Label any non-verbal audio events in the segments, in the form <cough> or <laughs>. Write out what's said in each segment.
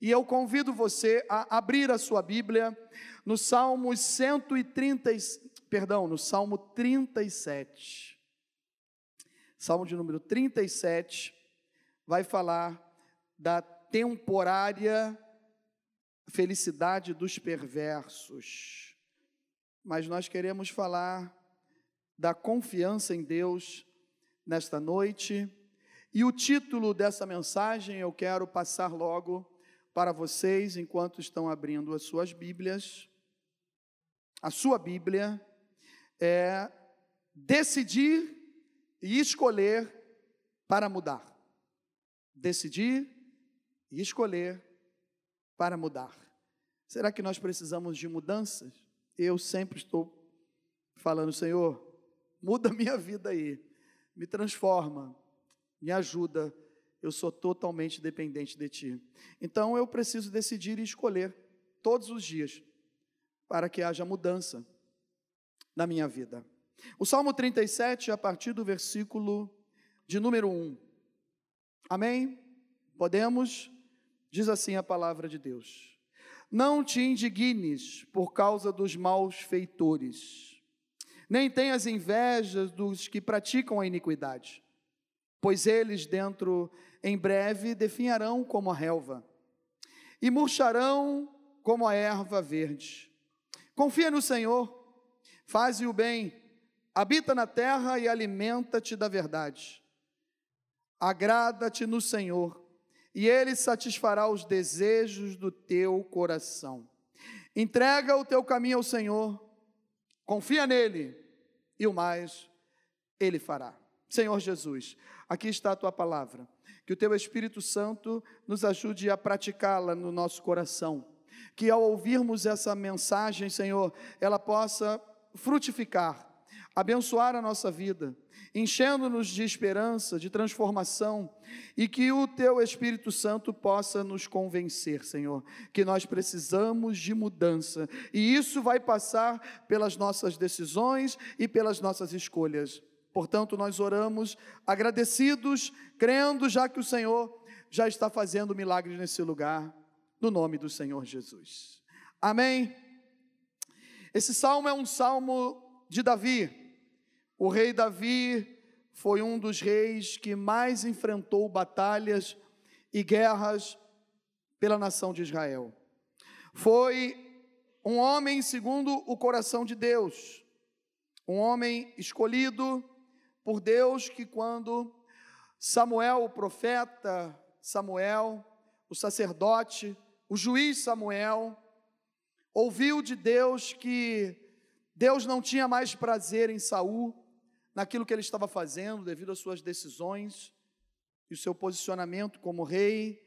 E eu convido você a abrir a sua Bíblia no Salmo 130, perdão, no Salmo 37. Salmo de número 37 vai falar da temporária felicidade dos perversos. Mas nós queremos falar da confiança em Deus nesta noite. E o título dessa mensagem eu quero passar logo para vocês enquanto estão abrindo as suas Bíblias. A sua Bíblia é decidir e escolher para mudar. Decidir e escolher para mudar. Será que nós precisamos de mudanças? Eu sempre estou falando, Senhor, muda minha vida aí, me transforma, me ajuda eu sou totalmente dependente de Ti. Então eu preciso decidir e escolher todos os dias para que haja mudança na minha vida. O Salmo 37, a partir do versículo de número 1. Amém? Podemos? Diz assim a palavra de Deus: Não te indignes por causa dos maus feitores, nem tenhas invejas dos que praticam a iniquidade, pois eles dentro em breve definharão como a relva e murcharão como a erva verde. Confia no Senhor, faze o bem, habita na terra e alimenta-te da verdade. Agrada-te no Senhor, e Ele satisfará os desejos do teu coração. Entrega o teu caminho ao Senhor, confia nele, e o mais Ele fará. Senhor Jesus, aqui está a tua palavra que o Teu Espírito Santo nos ajude a praticá-la no nosso coração. Que ao ouvirmos essa mensagem, Senhor, ela possa frutificar, abençoar a nossa vida, enchendo-nos de esperança, de transformação, e que o Teu Espírito Santo possa nos convencer, Senhor, que nós precisamos de mudança, e isso vai passar pelas nossas decisões e pelas nossas escolhas. Portanto, nós oramos agradecidos, crendo já que o Senhor já está fazendo milagres nesse lugar, no nome do Senhor Jesus. Amém. Esse salmo é um salmo de Davi. O rei Davi foi um dos reis que mais enfrentou batalhas e guerras pela nação de Israel. Foi um homem segundo o coração de Deus, um homem escolhido, por Deus que quando Samuel, o profeta Samuel, o sacerdote, o juiz Samuel, ouviu de Deus que Deus não tinha mais prazer em Saul, naquilo que ele estava fazendo, devido às suas decisões e o seu posicionamento como rei.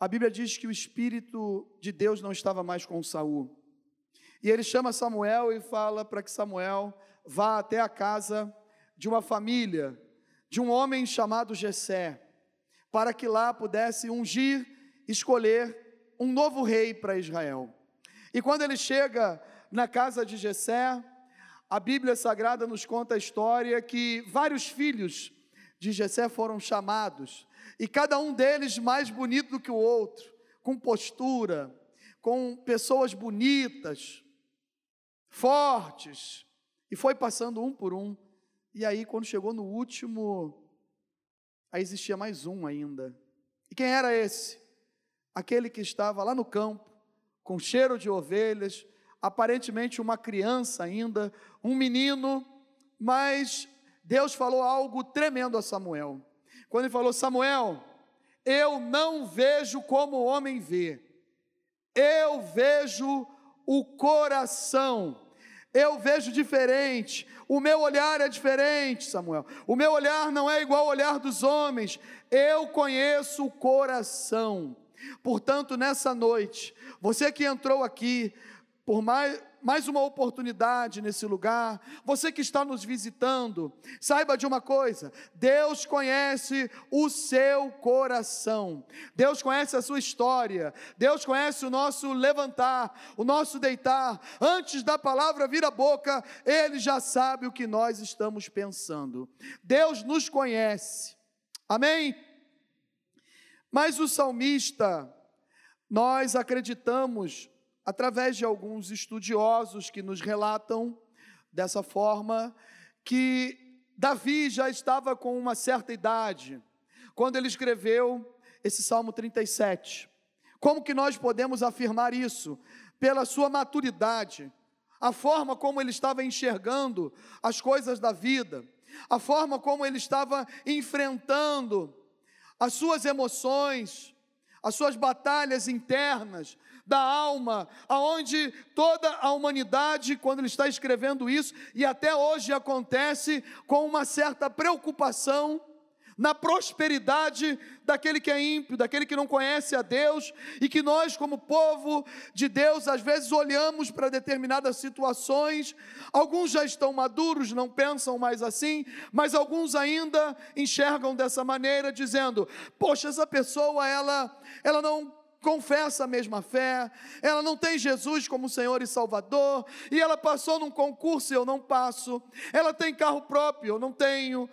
A Bíblia diz que o espírito de Deus não estava mais com Saul. E ele chama Samuel e fala para que Samuel vá até a casa de uma família, de um homem chamado Jessé, para que lá pudesse ungir, escolher um novo rei para Israel. E quando ele chega na casa de Jessé, a Bíblia Sagrada nos conta a história que vários filhos de Jessé foram chamados, e cada um deles mais bonito do que o outro, com postura, com pessoas bonitas, fortes, e foi passando um por um. E aí, quando chegou no último, aí existia mais um ainda. E quem era esse? Aquele que estava lá no campo, com cheiro de ovelhas, aparentemente uma criança ainda, um menino, mas Deus falou algo tremendo a Samuel. Quando ele falou: Samuel, eu não vejo como o homem vê, eu vejo o coração eu vejo diferente, o meu olhar é diferente, Samuel. O meu olhar não é igual ao olhar dos homens, eu conheço o coração. Portanto, nessa noite, você que entrou aqui, por mais, mais uma oportunidade nesse lugar. Você que está nos visitando, saiba de uma coisa: Deus conhece o seu coração, Deus conhece a sua história, Deus conhece o nosso levantar, o nosso deitar. Antes da palavra vir à boca, Ele já sabe o que nós estamos pensando. Deus nos conhece, amém? Mas o salmista, Nós acreditamos, através de alguns estudiosos que nos relatam dessa forma, que Davi já estava com uma certa idade quando ele escreveu esse Salmo 37. Como que nós podemos afirmar isso? Pela sua maturidade, a forma como ele estava enxergando as coisas da vida, a forma como ele estava enfrentando as suas emoções, as suas batalhas internas da alma, aonde toda a humanidade, quando ele está escrevendo isso, e até hoje acontece com uma certa preocupação na prosperidade daquele que é ímpio, daquele que não conhece a Deus, e que nós, como povo de Deus, às vezes olhamos para determinadas situações, alguns já estão maduros, não pensam mais assim, mas alguns ainda enxergam dessa maneira, dizendo: Poxa, essa pessoa, ela, ela não confessa a mesma fé, ela não tem Jesus como Senhor e Salvador, e ela passou num concurso e eu não passo, ela tem carro próprio, eu não tenho,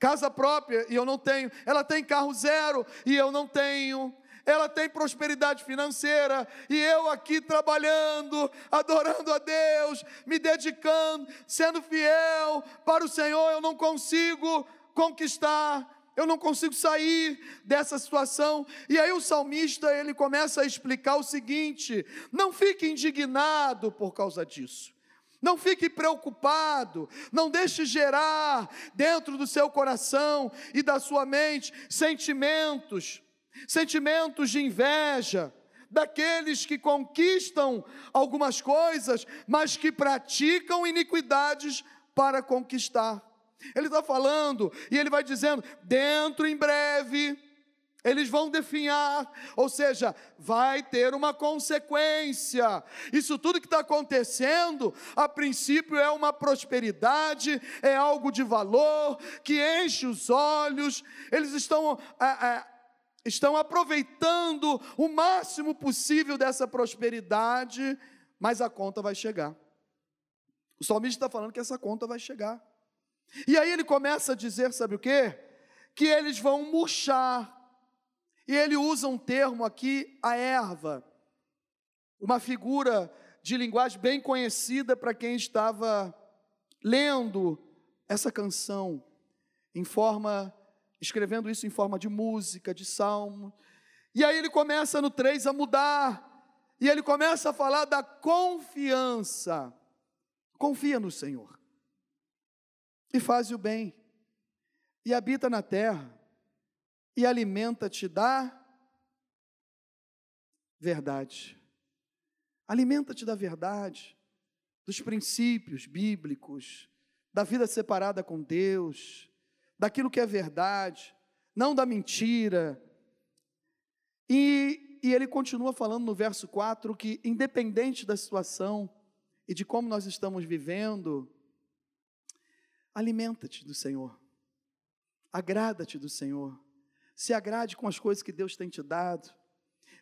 casa própria e eu não tenho, ela tem carro zero e eu não tenho, ela tem prosperidade financeira e eu aqui trabalhando, adorando a Deus, me dedicando, sendo fiel para o Senhor, eu não consigo conquistar, eu não consigo sair dessa situação. E aí o salmista, ele começa a explicar o seguinte: não fique indignado por causa disso. Não fique preocupado, não deixe gerar dentro do seu coração e da sua mente sentimentos, sentimentos de inveja, daqueles que conquistam algumas coisas, mas que praticam iniquidades para conquistar. Ele está falando e ele vai dizendo: dentro em breve eles vão definhar, ou seja, vai ter uma consequência. Isso tudo que está acontecendo, a princípio é uma prosperidade, é algo de valor, que enche os olhos, eles estão, é, é, estão aproveitando o máximo possível dessa prosperidade, mas a conta vai chegar. O salmista está falando que essa conta vai chegar. E aí ele começa a dizer: sabe o que? Que eles vão murchar e ele usa um termo aqui, a erva, uma figura de linguagem bem conhecida para quem estava lendo essa canção em forma escrevendo isso em forma de música, de salmo. E aí ele começa no 3 a mudar. E ele começa a falar da confiança. Confia no Senhor. E faz o bem. E habita na terra e alimenta-te da verdade. Alimenta-te da verdade, dos princípios bíblicos, da vida separada com Deus, daquilo que é verdade, não da mentira. E, e ele continua falando no verso 4 que, independente da situação e de como nós estamos vivendo, alimenta-te do Senhor, agrada-te do Senhor se agrade com as coisas que Deus tem te dado.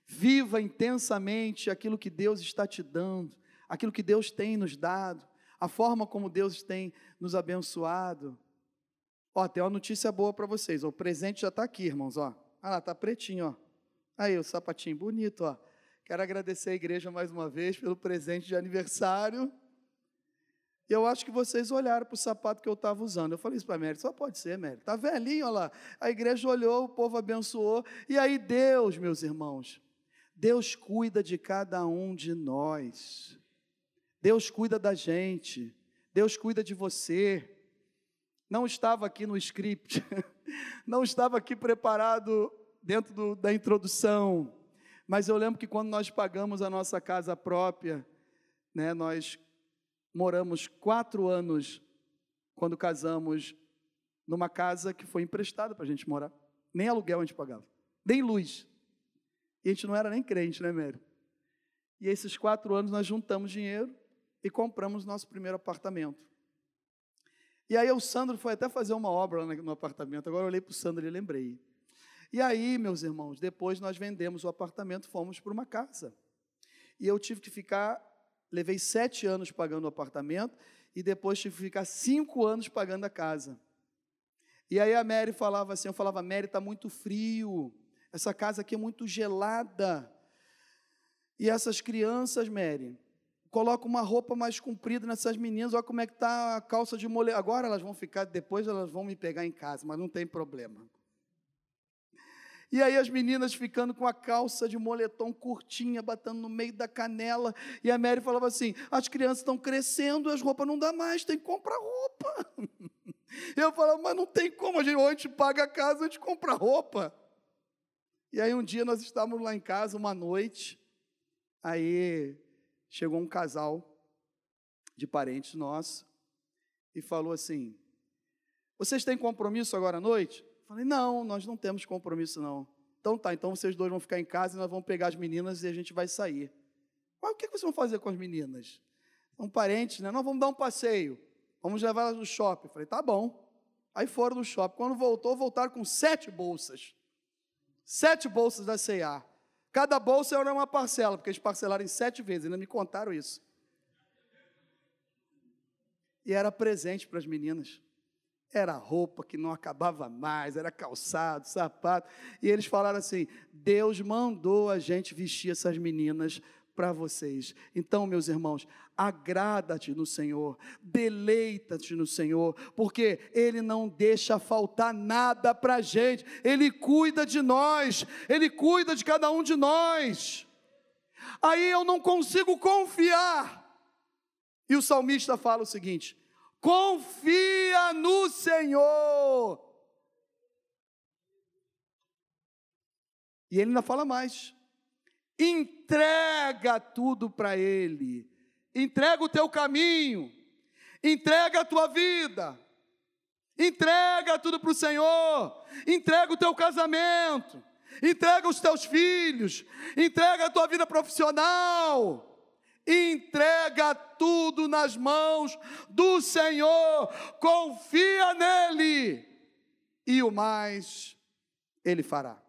Viva intensamente aquilo que Deus está te dando, aquilo que Deus tem nos dado, a forma como Deus tem nos abençoado. Ó, tem uma notícia boa para vocês. O presente já está aqui, irmãos. Ó, ah lá, está pretinho. Ó. Aí, o sapatinho bonito. Ó. Quero agradecer a igreja mais uma vez pelo presente de aniversário. E eu acho que vocês olharam para o sapato que eu estava usando. Eu falei isso para a Mary, só pode ser, Mary. Está velhinho, olha lá. A igreja olhou, o povo abençoou. E aí Deus, meus irmãos, Deus cuida de cada um de nós. Deus cuida da gente. Deus cuida de você. Não estava aqui no script, <laughs> não estava aqui preparado dentro do, da introdução, mas eu lembro que quando nós pagamos a nossa casa própria, né, nós moramos quatro anos, quando casamos, numa casa que foi emprestada para a gente morar. Nem aluguel a gente pagava, nem luz. E a gente não era nem crente, né, Mério? E esses quatro anos nós juntamos dinheiro e compramos nosso primeiro apartamento. E aí o Sandro foi até fazer uma obra no apartamento. Agora eu olhei para o Sandro e lembrei. E aí, meus irmãos, depois nós vendemos o apartamento, fomos para uma casa. E eu tive que ficar levei sete anos pagando o apartamento e depois tive que ficar cinco anos pagando a casa. E aí a Mary falava assim, eu falava, Mary, está muito frio, essa casa aqui é muito gelada. E essas crianças, Mary, colocam uma roupa mais comprida nessas meninas, olha como é que está a calça de moletom. Agora elas vão ficar, depois elas vão me pegar em casa, mas não tem problema. E aí as meninas ficando com a calça de moletom curtinha, batendo no meio da canela. E a Mary falava assim: as crianças estão crescendo, as roupas não dá mais, tem que comprar roupa. <laughs> Eu falava, mas não tem como, a gente, ou a gente paga a casa, a gente compra roupa. E aí um dia nós estávamos lá em casa, uma noite, aí chegou um casal de parentes nossos e falou assim: Vocês têm compromisso agora à noite? Falei, não, nós não temos compromisso, não. Então tá, então vocês dois vão ficar em casa e nós vamos pegar as meninas e a gente vai sair. Mas o que vocês vão fazer com as meninas? São parentes, né? Nós vamos dar um passeio. Vamos levar elas no shopping. Falei, tá bom. Aí foram no shopping. Quando voltou, voltaram com sete bolsas. Sete bolsas da C&A. Cada bolsa era uma parcela, porque eles parcelaram em sete vezes, ainda me contaram isso. E era presente para as meninas. Era roupa que não acabava mais, era calçado, sapato. E eles falaram assim: Deus mandou a gente vestir essas meninas para vocês. Então, meus irmãos, agrada-te no Senhor, deleita-te no Senhor, porque Ele não deixa faltar nada para a gente, Ele cuida de nós, Ele cuida de cada um de nós. Aí eu não consigo confiar. E o salmista fala o seguinte: confia no Senhor. E ele ainda fala mais: entrega tudo para Ele, entrega o teu caminho, entrega a tua vida, entrega tudo para o Senhor, entrega o teu casamento, entrega os teus filhos, entrega a tua vida profissional entrega tudo nas mãos do Senhor, confia nele, e o mais ele fará.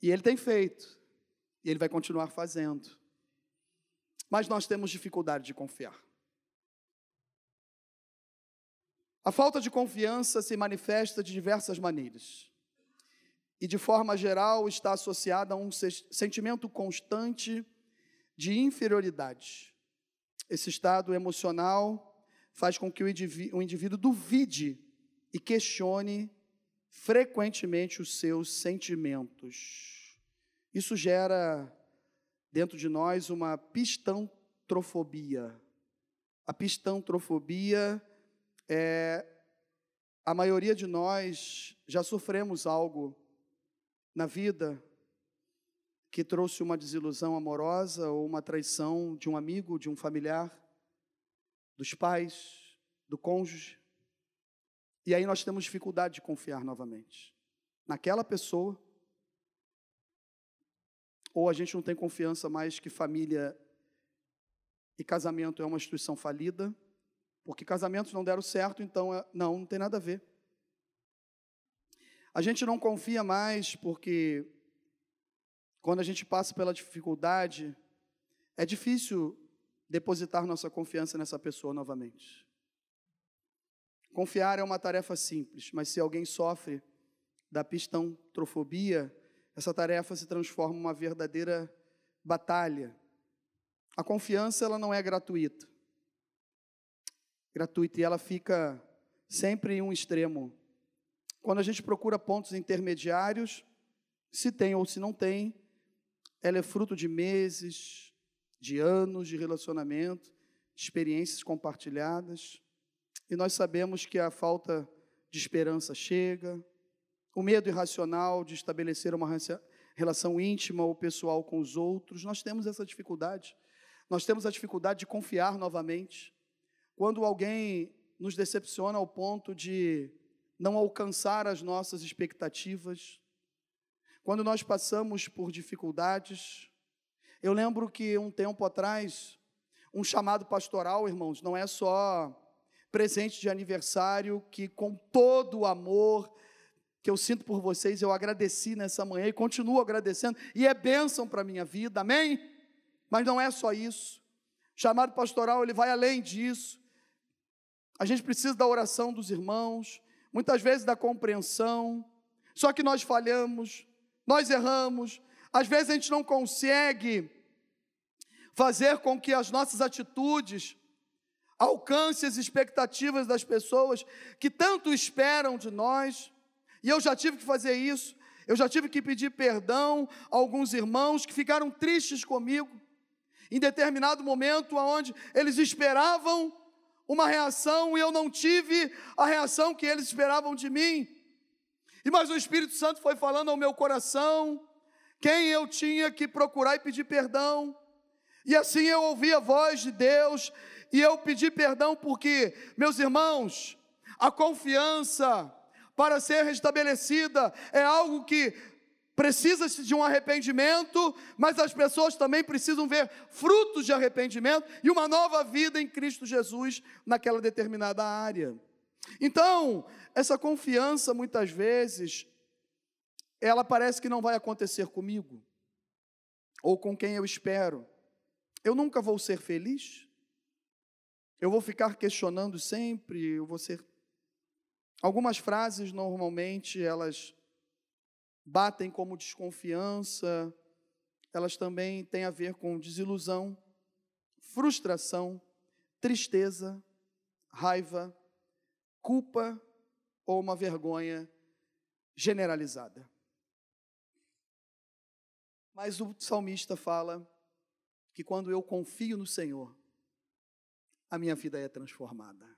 E ele tem feito, e ele vai continuar fazendo. Mas nós temos dificuldade de confiar. A falta de confiança se manifesta de diversas maneiras e, de forma geral, está associada a um sentimento constante de inferioridade. Esse estado emocional faz com que o indivíduo, o indivíduo duvide e questione frequentemente os seus sentimentos. Isso gera dentro de nós uma pistantrofobia. A pistantrofobia é a maioria de nós já sofremos algo na vida que trouxe uma desilusão amorosa ou uma traição de um amigo, de um familiar, dos pais, do cônjuge. E aí nós temos dificuldade de confiar novamente naquela pessoa. Ou a gente não tem confiança mais que família e casamento é uma instituição falida, porque casamentos não deram certo, então é, não, não tem nada a ver. A gente não confia mais porque quando a gente passa pela dificuldade, é difícil depositar nossa confiança nessa pessoa novamente. Confiar é uma tarefa simples, mas se alguém sofre da pistão-trofobia, essa tarefa se transforma em uma verdadeira batalha. A confiança ela não é gratuita. Gratuita e ela fica sempre em um extremo. Quando a gente procura pontos intermediários, se tem ou se não tem, ela é fruto de meses, de anos de relacionamento, de experiências compartilhadas. E nós sabemos que a falta de esperança chega, o medo irracional de estabelecer uma relação íntima ou pessoal com os outros, nós temos essa dificuldade. Nós temos a dificuldade de confiar novamente. Quando alguém nos decepciona ao ponto de não alcançar as nossas expectativas, quando nós passamos por dificuldades. Eu lembro que um tempo atrás, um chamado pastoral, irmãos, não é só presente de aniversário, que com todo o amor que eu sinto por vocês, eu agradeci nessa manhã e continuo agradecendo, e é bênção para a minha vida, amém? Mas não é só isso. O chamado pastoral, ele vai além disso. A gente precisa da oração dos irmãos, muitas vezes da compreensão, só que nós falhamos, nós erramos, às vezes a gente não consegue fazer com que as nossas atitudes alcancem as expectativas das pessoas que tanto esperam de nós. E eu já tive que fazer isso. Eu já tive que pedir perdão a alguns irmãos que ficaram tristes comigo em determinado momento onde eles esperavam uma reação e eu não tive a reação que eles esperavam de mim. E mas o Espírito Santo foi falando ao meu coração quem eu tinha que procurar e pedir perdão. E assim eu ouvi a voz de Deus e eu pedi perdão porque, meus irmãos, a confiança para ser restabelecida é algo que precisa-se de um arrependimento, mas as pessoas também precisam ver frutos de arrependimento e uma nova vida em Cristo Jesus naquela determinada área. Então, essa confiança muitas vezes ela parece que não vai acontecer comigo ou com quem eu espero. Eu nunca vou ser feliz. Eu vou ficar questionando sempre, eu vou ser Algumas frases normalmente elas batem como desconfiança, elas também têm a ver com desilusão, frustração, tristeza, raiva, culpa ou uma vergonha generalizada. Mas o salmista fala que quando eu confio no Senhor, a minha vida é transformada.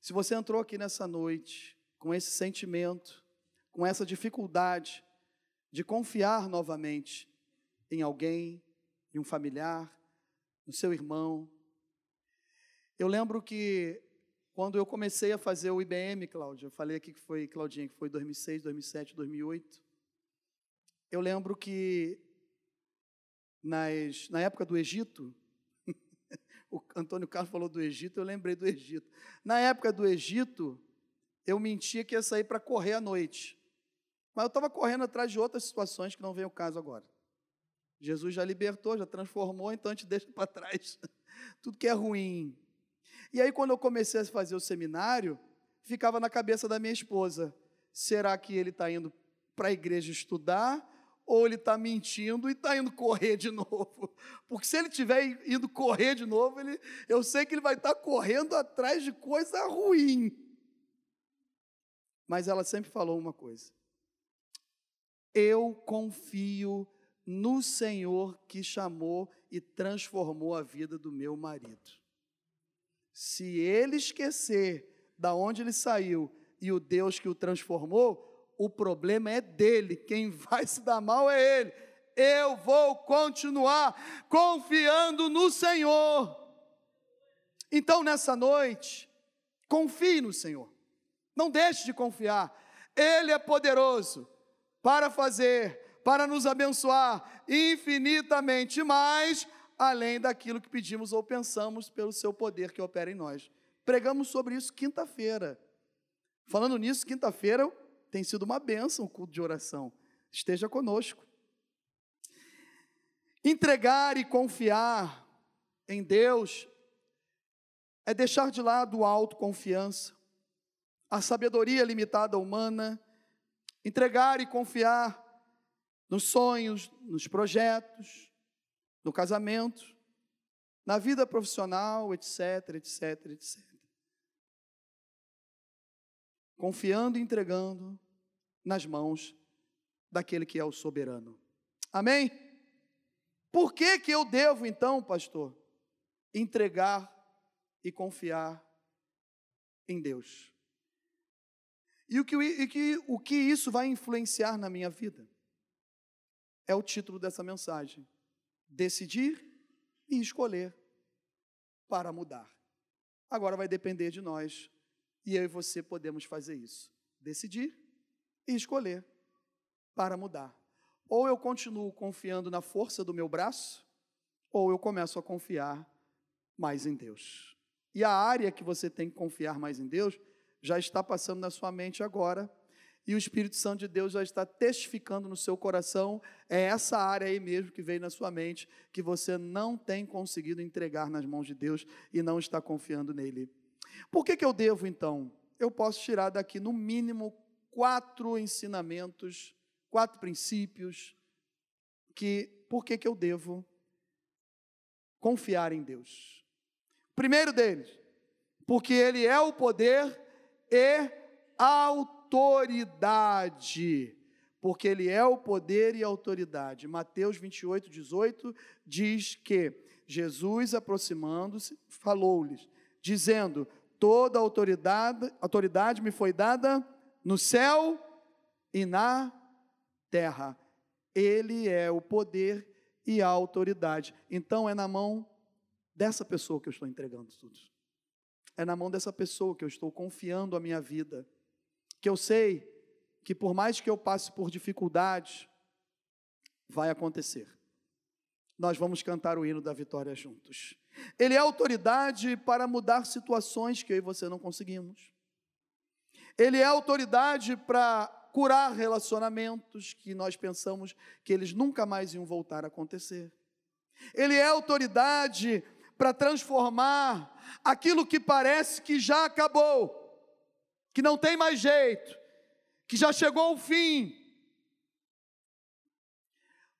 Se você entrou aqui nessa noite com esse sentimento, com essa dificuldade de confiar novamente em alguém, em um familiar, no seu irmão. Eu lembro que quando eu comecei a fazer o IBM, Cláudia, eu falei aqui que foi, Claudinha, que foi 2006, 2007, 2008. Eu lembro que nas, na época do Egito, <laughs> o Antônio Carlos falou do Egito, eu lembrei do Egito. Na época do Egito, eu mentia que ia sair para correr à noite. Mas eu estava correndo atrás de outras situações que não vem o caso agora. Jesus já libertou, já transformou, então a gente deixa para trás <laughs> tudo que é ruim. E aí, quando eu comecei a fazer o seminário, ficava na cabeça da minha esposa: será que ele está indo para a igreja estudar? Ou ele está mentindo e está indo correr de <laughs> novo? Porque se ele estiver indo correr de novo, ele, eu sei que ele vai estar tá correndo atrás de coisa ruim. Mas ela sempre falou uma coisa: eu confio no Senhor que chamou e transformou a vida do meu marido. Se ele esquecer da onde ele saiu e o Deus que o transformou, o problema é dele, quem <laughs> vai se dar mal é ele. Eu vou continuar confiando no Senhor. Então, nessa noite, confie no Senhor. Não deixe de confiar. Ele é poderoso para fazer, para nos abençoar infinitamente mais, além daquilo que pedimos ou pensamos pelo seu poder que opera em nós. Pregamos sobre isso quinta-feira. Falando nisso, quinta-feira tem sido uma bênção o culto de oração. Esteja conosco. Entregar e confiar em Deus é deixar de lado a autoconfiança, a sabedoria limitada humana Entregar e confiar nos sonhos, nos projetos, no casamento, na vida profissional, etc, etc, etc. Confiando e entregando nas mãos daquele que é o soberano. Amém? Por que, que eu devo, então, pastor, entregar e confiar em Deus? E o que, e que, o que isso vai influenciar na minha vida? É o título dessa mensagem: Decidir e escolher para mudar. Agora vai depender de nós, e eu e você podemos fazer isso: decidir e escolher para mudar. Ou eu continuo confiando na força do meu braço, ou eu começo a confiar mais em Deus. E a área que você tem que confiar mais em Deus já está passando na sua mente agora, e o Espírito Santo de Deus já está testificando no seu coração, é essa área aí mesmo que veio na sua mente, que você não tem conseguido entregar nas mãos de Deus e não está confiando nele. Por que, que eu devo então? Eu posso tirar daqui no mínimo quatro ensinamentos quatro princípios que por que, que eu devo confiar em Deus. Primeiro deles, porque Ele é o poder e autoridade. Porque Ele é o poder e autoridade. Mateus 28, 18 diz que Jesus, aproximando-se, falou-lhes, dizendo: Toda autoridade, autoridade me foi dada no céu e na terra. Ele é o poder e a autoridade. Então é na mão dessa pessoa que eu estou entregando tudo. É na mão dessa pessoa que eu estou confiando a minha vida. Que eu sei que por mais que eu passe por dificuldades, vai acontecer. Nós vamos cantar o hino da vitória juntos. Ele é autoridade para mudar situações que eu e você não conseguimos. Ele é autoridade para curar relacionamentos que nós pensamos que eles nunca mais iam voltar a acontecer. Ele é autoridade para transformar aquilo que parece que já acabou, que não tem mais jeito, que já chegou ao fim.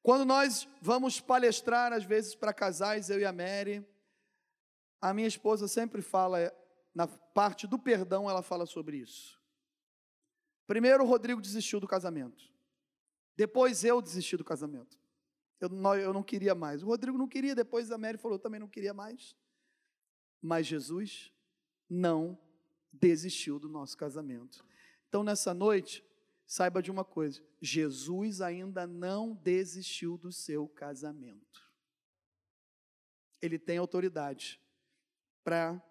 Quando nós vamos palestrar, às vezes, para casais, eu e a Mary, a minha esposa sempre fala, na parte do perdão, ela fala sobre isso. Primeiro, o Rodrigo desistiu do casamento. Depois, eu desisti do casamento. Eu não, eu não queria mais. O Rodrigo não queria, depois a Mary falou, eu também não queria mais. Mas Jesus não desistiu do nosso casamento. Então, nessa noite, saiba de uma coisa: Jesus ainda não desistiu do seu casamento. Ele tem autoridade para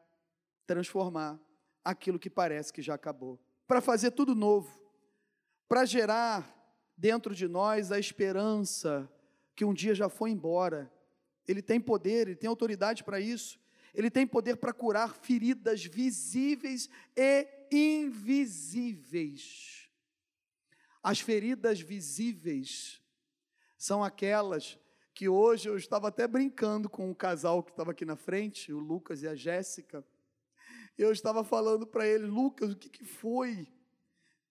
transformar aquilo que parece que já acabou para fazer tudo novo, para gerar dentro de nós a esperança que um dia já foi embora. Ele tem poder, ele tem autoridade para isso. Ele tem poder para curar feridas visíveis e invisíveis. As feridas visíveis são aquelas que hoje eu estava até brincando com o casal que estava aqui na frente, o Lucas e a Jéssica eu estava falando para ele, Lucas, o que, que foi?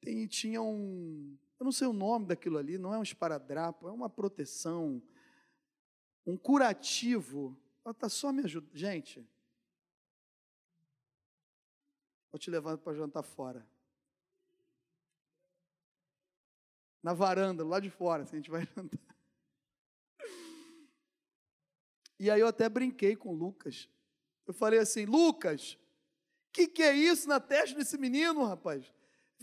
Tem, tinha um, eu não sei o nome daquilo ali, não é um esparadrapo, é uma proteção, um curativo. Ela está só me ajudando. Gente, vou te levar para jantar fora. Na varanda, lá de fora, assim, a gente vai <laughs> jantar. E aí eu até brinquei com o Lucas. Eu falei assim, Lucas, que, que é isso na testa desse menino, rapaz?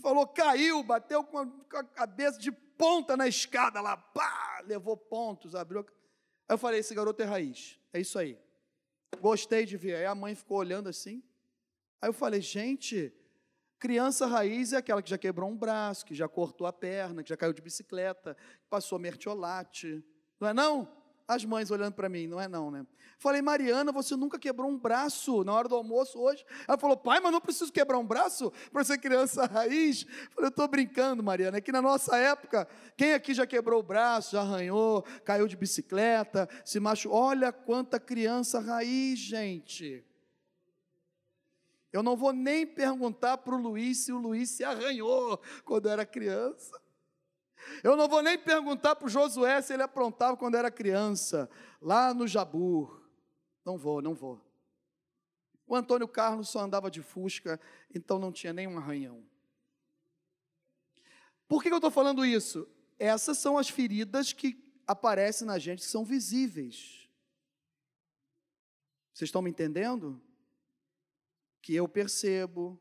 Falou, caiu, bateu com a, com a cabeça de ponta na escada lá, pá, levou pontos, abriu. Aí eu falei, esse garoto é raiz, é isso aí. Gostei de ver. Aí a mãe ficou olhando assim. Aí eu falei, gente, criança raiz é aquela que já quebrou um braço, que já cortou a perna, que já caiu de bicicleta, que passou mertiolate. Não é não? As mães olhando para mim, não é não, né? Falei, Mariana, você nunca quebrou um braço na hora do almoço hoje? Ela falou, pai, mas não preciso quebrar um braço para ser criança raiz. Falei, eu estou brincando, Mariana, é que na nossa época, quem aqui já quebrou o braço, já arranhou, caiu de bicicleta, se machucou? Olha quanta criança raiz, gente. Eu não vou nem perguntar para o Luiz se o Luiz se arranhou quando era criança. Eu não vou nem perguntar para o Josué se ele aprontava quando era criança, lá no Jabur. Não vou, não vou. O Antônio Carlos só andava de fusca, então não tinha nenhum arranhão. Por que eu estou falando isso? Essas são as feridas que aparecem na gente, que são visíveis. Vocês estão me entendendo? Que eu percebo,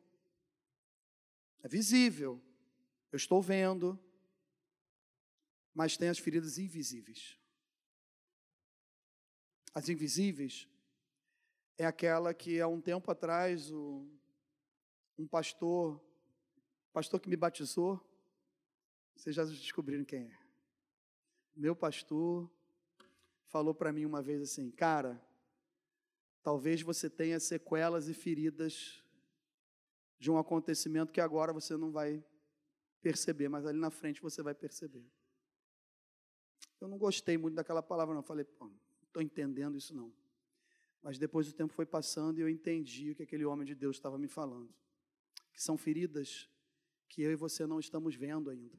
é visível, eu estou vendo, mas tem as feridas invisíveis. As invisíveis é aquela que há um tempo atrás o, um pastor, pastor que me batizou, vocês já descobriram quem é. Meu pastor falou para mim uma vez assim, cara, talvez você tenha sequelas e feridas de um acontecimento que agora você não vai perceber, mas ali na frente você vai perceber. Eu não gostei muito daquela palavra, não. Falei, não estou entendendo isso não. Mas depois o tempo foi passando e eu entendi o que aquele homem de Deus estava me falando. Que são feridas que eu e você não estamos vendo ainda.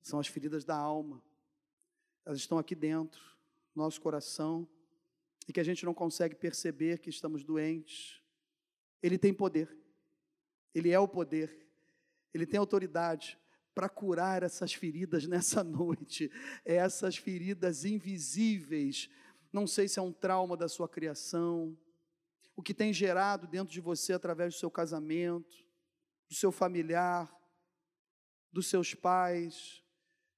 São as feridas da alma. Elas estão aqui dentro, nosso coração, e que a gente não consegue perceber que estamos doentes. Ele tem poder. Ele é o poder. Ele tem autoridade para curar essas feridas nessa <laughs> noite, essas feridas invisíveis. Não sei se é um trauma da sua criação, o que tem gerado dentro de você através do seu casamento, do seu familiar, dos seus pais,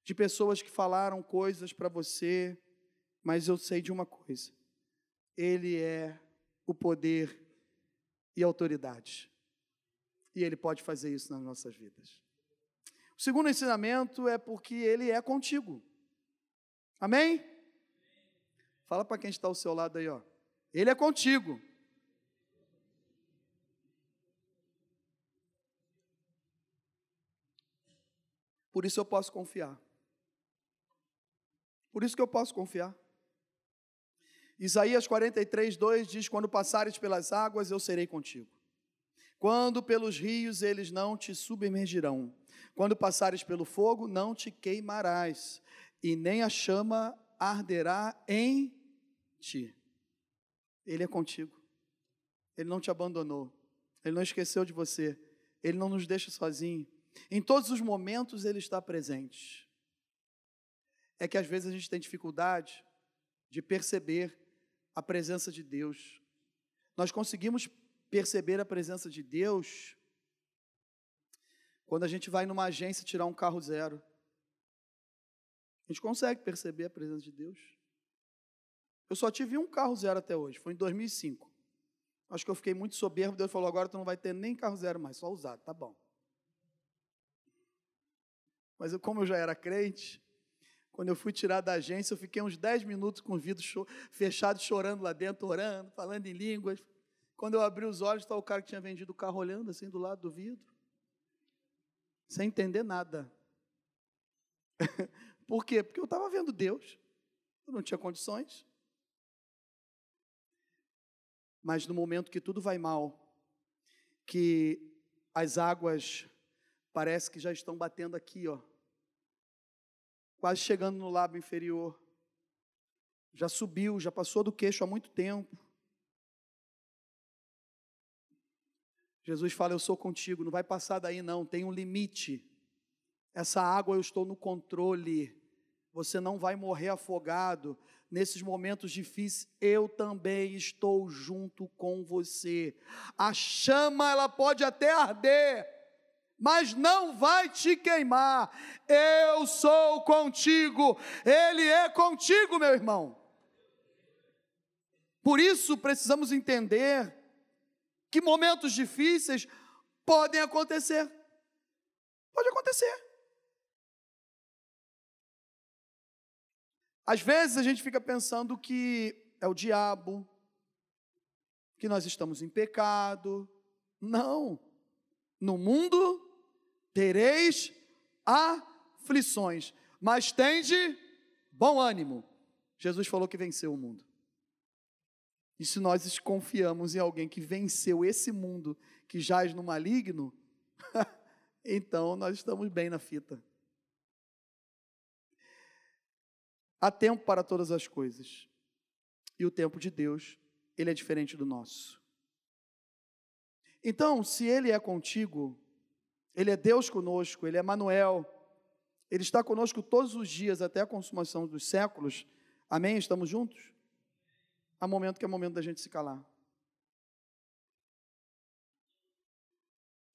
de pessoas que falaram coisas para você, mas eu sei de uma coisa: Ele é o poder e autoridade, e Ele pode fazer isso nas nossas vidas. O segundo ensinamento é porque Ele é contigo. Amém? Fala para quem está ao seu lado aí, ó. Ele é contigo. Por isso eu posso confiar. Por isso que eu posso confiar. Isaías 43, 2 diz: Quando passares pelas águas, eu serei contigo. Quando pelos rios, eles não te submergirão. Quando passares pelo fogo, não te queimarás, e nem a chama arderá em ti. Ele é contigo. Ele não te abandonou. Ele não esqueceu de você. Ele não nos deixa sozinho. Em todos os momentos Ele está presente. É que às vezes a gente tem dificuldade de perceber a presença de Deus. Nós conseguimos perceber a presença de Deus quando a gente vai numa agência tirar um carro zero. A gente consegue perceber a presença de Deus. Eu só tive um carro zero até hoje, foi em 2005. Acho que eu fiquei muito soberbo, Deus falou: agora tu não vai ter nem carro zero mais, só usado, tá bom. Mas eu, como eu já era crente, quando eu fui tirar da agência, eu fiquei uns 10 minutos com o vidro cho fechado, chorando lá dentro, orando, falando em línguas. Quando eu abri os olhos, estava o cara que tinha vendido o carro olhando assim do lado do vidro, sem entender nada. <laughs> Por quê? Porque eu estava vendo Deus, eu não tinha condições. Mas no momento que tudo vai mal, que as águas Parece que já estão batendo aqui, ó. Quase chegando no lábio inferior. Já subiu, já passou do queixo há muito tempo. Jesus fala: Eu sou contigo, não vai passar daí, não, tem um limite. Essa água eu estou no controle. Você não vai morrer afogado. Nesses momentos difíceis, eu também estou junto com você. A chama, ela pode até arder, mas não vai te queimar. Eu sou contigo, Ele é contigo, meu irmão. Por isso precisamos entender que momentos difíceis podem acontecer. Pode acontecer. Às vezes a gente fica pensando que é o diabo, que nós estamos em pecado. Não. No mundo tereis aflições, mas tende bom ânimo. Jesus falou que venceu o mundo. E se nós confiamos em alguém que venceu esse mundo que jaz no maligno, <laughs> então nós estamos bem na fita. Há tempo para todas as coisas. E o tempo de Deus, ele é diferente do nosso. Então, se ele é contigo, ele é Deus conosco, Ele é Manuel. Ele está conosco todos os dias até a consumação dos séculos. Amém? Estamos juntos? Há momento que é momento da gente se calar.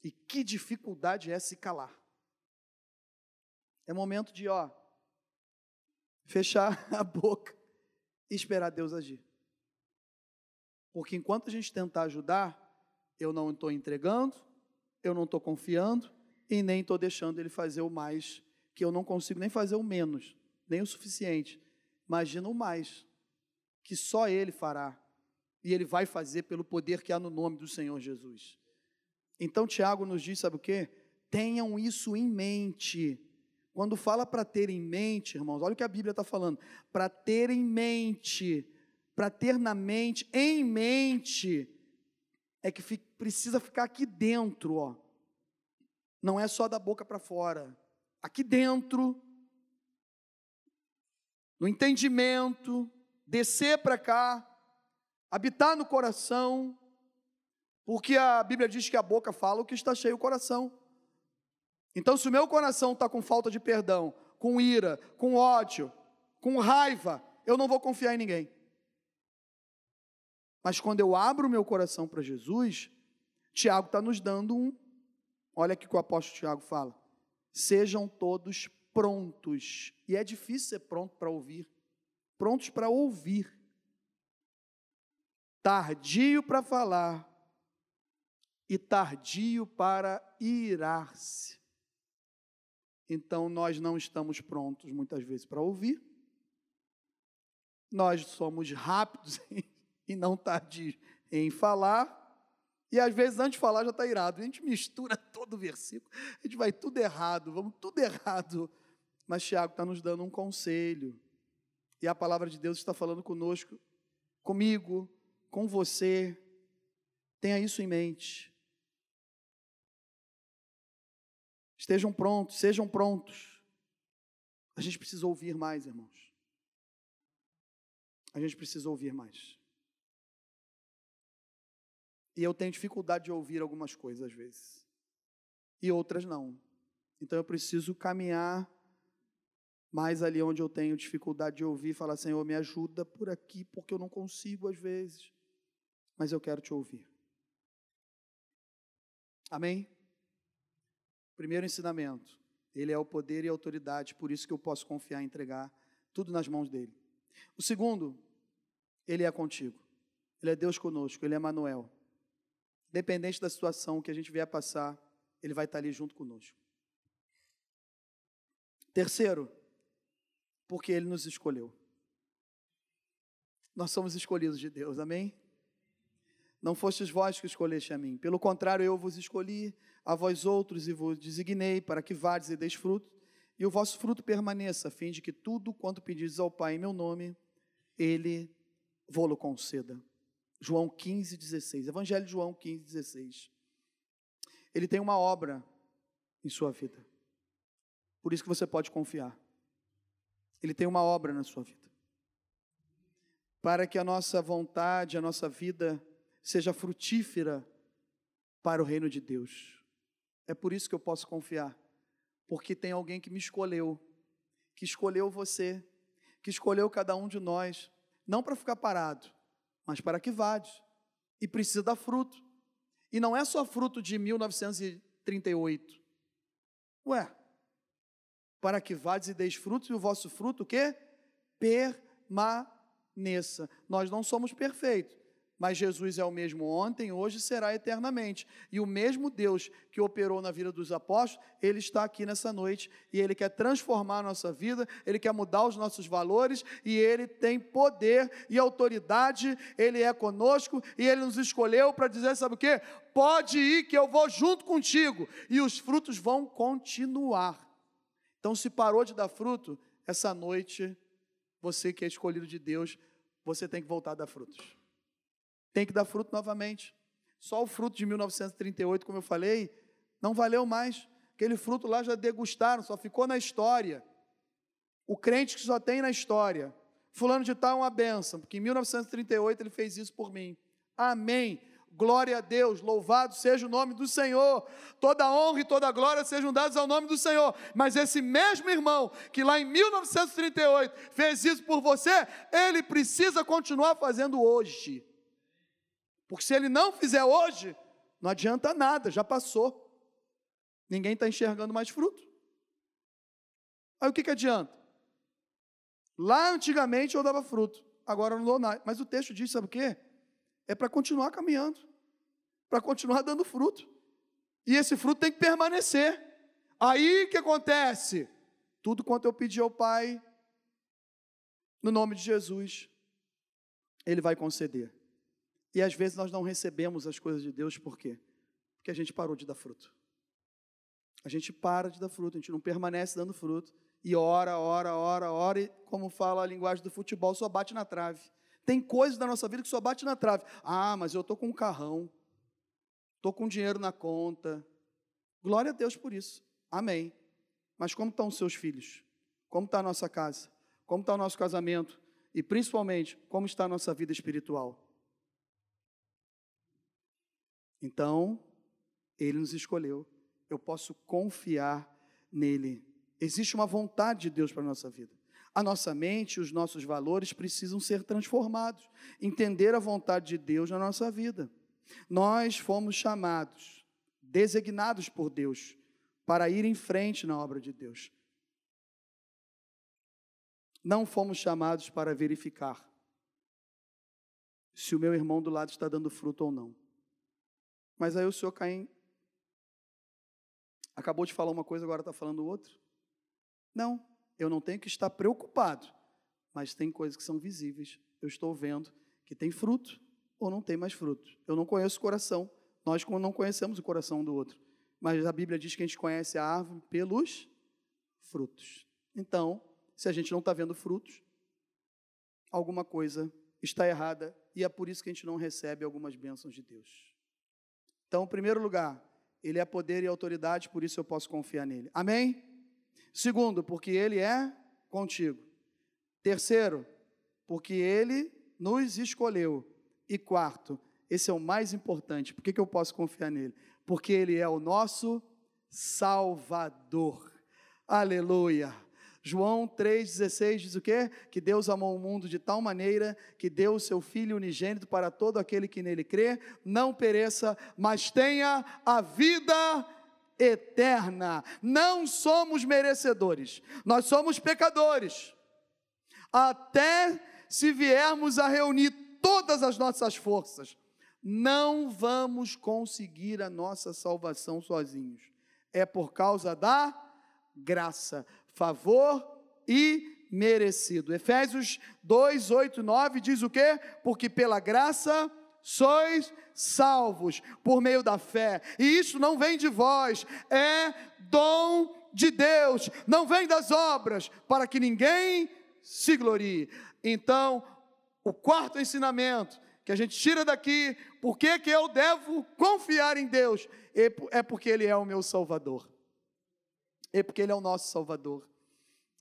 E que dificuldade é se calar. É momento de, ó, fechar <laughs> a boca e esperar Deus agir. Porque enquanto a gente tentar ajudar, eu não estou entregando, eu não estou confiando e nem estou deixando ele fazer o mais, que eu não consigo nem fazer o menos, nem o suficiente. Imagina o mais, que só ele fará. E ele vai fazer pelo poder que há no nome do Senhor Jesus. Então, Tiago nos diz: sabe o que? Tenham isso em mente. Quando fala para ter em mente, irmãos, olha o que a Bíblia está falando: para ter em mente, para ter na mente, em mente, é que precisa ficar aqui dentro, ó. Não é só da boca para fora. Aqui dentro no entendimento, descer para cá, habitar no coração, porque a Bíblia diz que a boca fala o que está cheio o coração. Então, se o meu coração está com falta de perdão, com ira, com ódio, com raiva, eu não vou confiar em ninguém. Mas quando eu abro o meu coração para Jesus, Tiago está nos dando um. Olha aqui que o apóstolo Tiago fala. Sejam todos prontos. E é difícil ser pronto para ouvir. Prontos para ouvir. Tardio para falar e tardio para irar-se. Então nós não estamos prontos muitas vezes para ouvir. Nós somos rápidos <laughs> e não tardios em falar. E às vezes, antes de falar, já está irado. A gente mistura <laughs> todo o versículo, a gente vai tudo errado, vamos tudo errado. Mas Tiago está nos dando um conselho. E a palavra de Deus está falando conosco, comigo, com você. Tenha isso em mente. Estejam prontos, sejam prontos. A gente precisa ouvir mais, irmãos. A gente precisa ouvir mais. E eu tenho dificuldade de ouvir algumas coisas às vezes. E outras não. Então eu preciso caminhar mais ali onde eu tenho dificuldade de ouvir, falar, Senhor, me ajuda por aqui, porque eu não consigo às vezes. Mas eu quero te ouvir. Amém? Primeiro ensinamento, ele é o poder e a autoridade, por isso que eu posso confiar e entregar tudo nas mãos dele. O segundo, ele é contigo. Ele é Deus conosco, ele é Manuel. Independente da situação que a gente vier passar, ele vai estar ali junto conosco. Terceiro, porque ele nos escolheu. Nós somos escolhidos de Deus, amém? Não fostes vós que escolheste a mim, pelo contrário, eu vos escolhi a vós outros e vos designei para que vades e deis fruto, e o vosso fruto permaneça, a fim de que tudo quanto pedis ao Pai em meu nome, Ele vô-lo conceda. João 15, 16. Evangelho de João 15, 16. Ele tem uma obra em sua vida. Por isso que você pode confiar. Ele tem uma obra na sua vida. Para que a nossa vontade, a nossa vida seja frutífera para o reino de Deus. É por isso que eu posso confiar, porque tem alguém que me escolheu, que escolheu você, que escolheu cada um de nós, não para ficar parado, mas para que vade, e precisa dar fruto. E não é só fruto de 1938. Ué, para que vades e deis frutos, e o vosso fruto o quê? Permaneça. Nós não somos perfeitos, mas Jesus é o mesmo ontem, hoje e será eternamente. E o mesmo Deus que operou na vida dos apóstolos, ele está aqui nessa noite e ele quer transformar a nossa vida, ele quer mudar os nossos valores e ele tem poder e autoridade, ele é conosco e ele nos escolheu para dizer: sabe o que? Pode ir que eu vou junto contigo e os frutos vão continuar. Então, se parou de dar fruto, essa noite, você que é escolhido de Deus, você tem que voltar a dar frutos tem que dar fruto novamente. Só o fruto de 1938, como eu falei, não valeu mais. Aquele fruto lá já degustaram, só ficou na história. O crente que só tem na história. Fulano de tal é uma benção, porque em 1938 ele fez isso por mim. Amém. Glória a Deus, louvado seja o nome do Senhor. Toda honra e toda glória sejam dados ao nome do Senhor. Mas esse mesmo irmão que lá em 1938 fez isso por você, ele precisa continuar fazendo hoje. Porque se ele não fizer hoje, não adianta nada, já passou. Ninguém está enxergando mais fruto. Aí o que, que adianta? Lá antigamente eu dava fruto, agora eu não dou nada. Mas o texto diz, sabe o quê? É para continuar caminhando, para continuar dando fruto. E esse fruto tem que permanecer. Aí que acontece? Tudo quanto eu pedi ao Pai, no nome de Jesus, Ele vai conceder. E às vezes nós não recebemos as coisas de Deus, por quê? Porque a gente parou de dar fruto. A gente para de dar fruto, a gente não permanece dando fruto. E ora, ora, ora, ora, e como fala a linguagem do futebol, só bate na trave. Tem coisas da nossa vida que só bate na trave. Ah, mas eu estou com um carrão, estou com dinheiro na conta. Glória a Deus por isso. Amém. Mas como estão os seus filhos? Como está a nossa casa? como está o nosso casamento e principalmente como está a nossa vida espiritual. Então, Ele nos escolheu, eu posso confiar nele. Existe uma vontade de Deus para a nossa vida. A nossa mente, os nossos valores precisam ser transformados, entender a vontade de Deus na nossa vida. Nós fomos chamados, designados por Deus, para ir em frente na obra de Deus. Não fomos chamados para verificar se o meu irmão do lado está dando fruto ou não. Mas aí o senhor Caim acabou de falar uma coisa, agora está falando outra. Não, eu não tenho que estar preocupado, mas tem coisas que são visíveis. Eu estou vendo que tem fruto ou não tem mais fruto. Eu não conheço o coração, nós não conhecemos o coração do outro, mas a Bíblia diz que a gente conhece a árvore pelos frutos. Então, se a gente não está vendo frutos, alguma coisa está errada e é por isso que a gente não recebe algumas bênçãos de Deus. Então, em primeiro lugar, Ele é poder e autoridade, por isso eu posso confiar nele. Amém? Segundo, porque Ele é contigo. Terceiro, porque Ele nos escolheu. E quarto, esse é o mais importante, por que, eu posso confiar nele? Porque Ele é o nosso Salvador. Aleluia. João 3,16 diz o quê? Que Deus amou o mundo de tal maneira que deu o seu Filho unigênito para todo aquele que nele crê, não pereça, mas tenha a vida eterna. Não somos merecedores, nós somos pecadores. Até se viermos a reunir todas as nossas forças, não vamos conseguir a nossa salvação sozinhos. É por causa da graça favor e merecido. Efésios 2, 8, 9 diz o quê? Porque pela graça sois salvos por meio da fé, e isso não vem de vós, é dom de Deus, não vem das obras, para que ninguém se glorie. Então, o quarto ensinamento que a gente tira daqui, por que, que eu devo confiar em Deus? É porque Ele é o meu Salvador. É porque Ele é o nosso Salvador.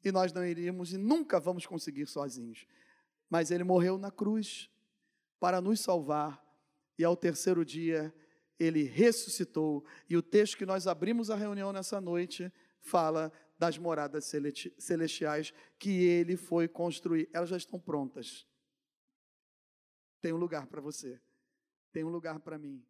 E nós não iríamos e nunca vamos conseguir sozinhos. Mas Ele morreu na cruz para nos salvar. E ao terceiro dia, Ele ressuscitou. E o texto que nós abrimos a reunião nessa noite fala das moradas celestiais que Ele foi construir. Elas já estão prontas. Tem um lugar para você. Tem um lugar para mim.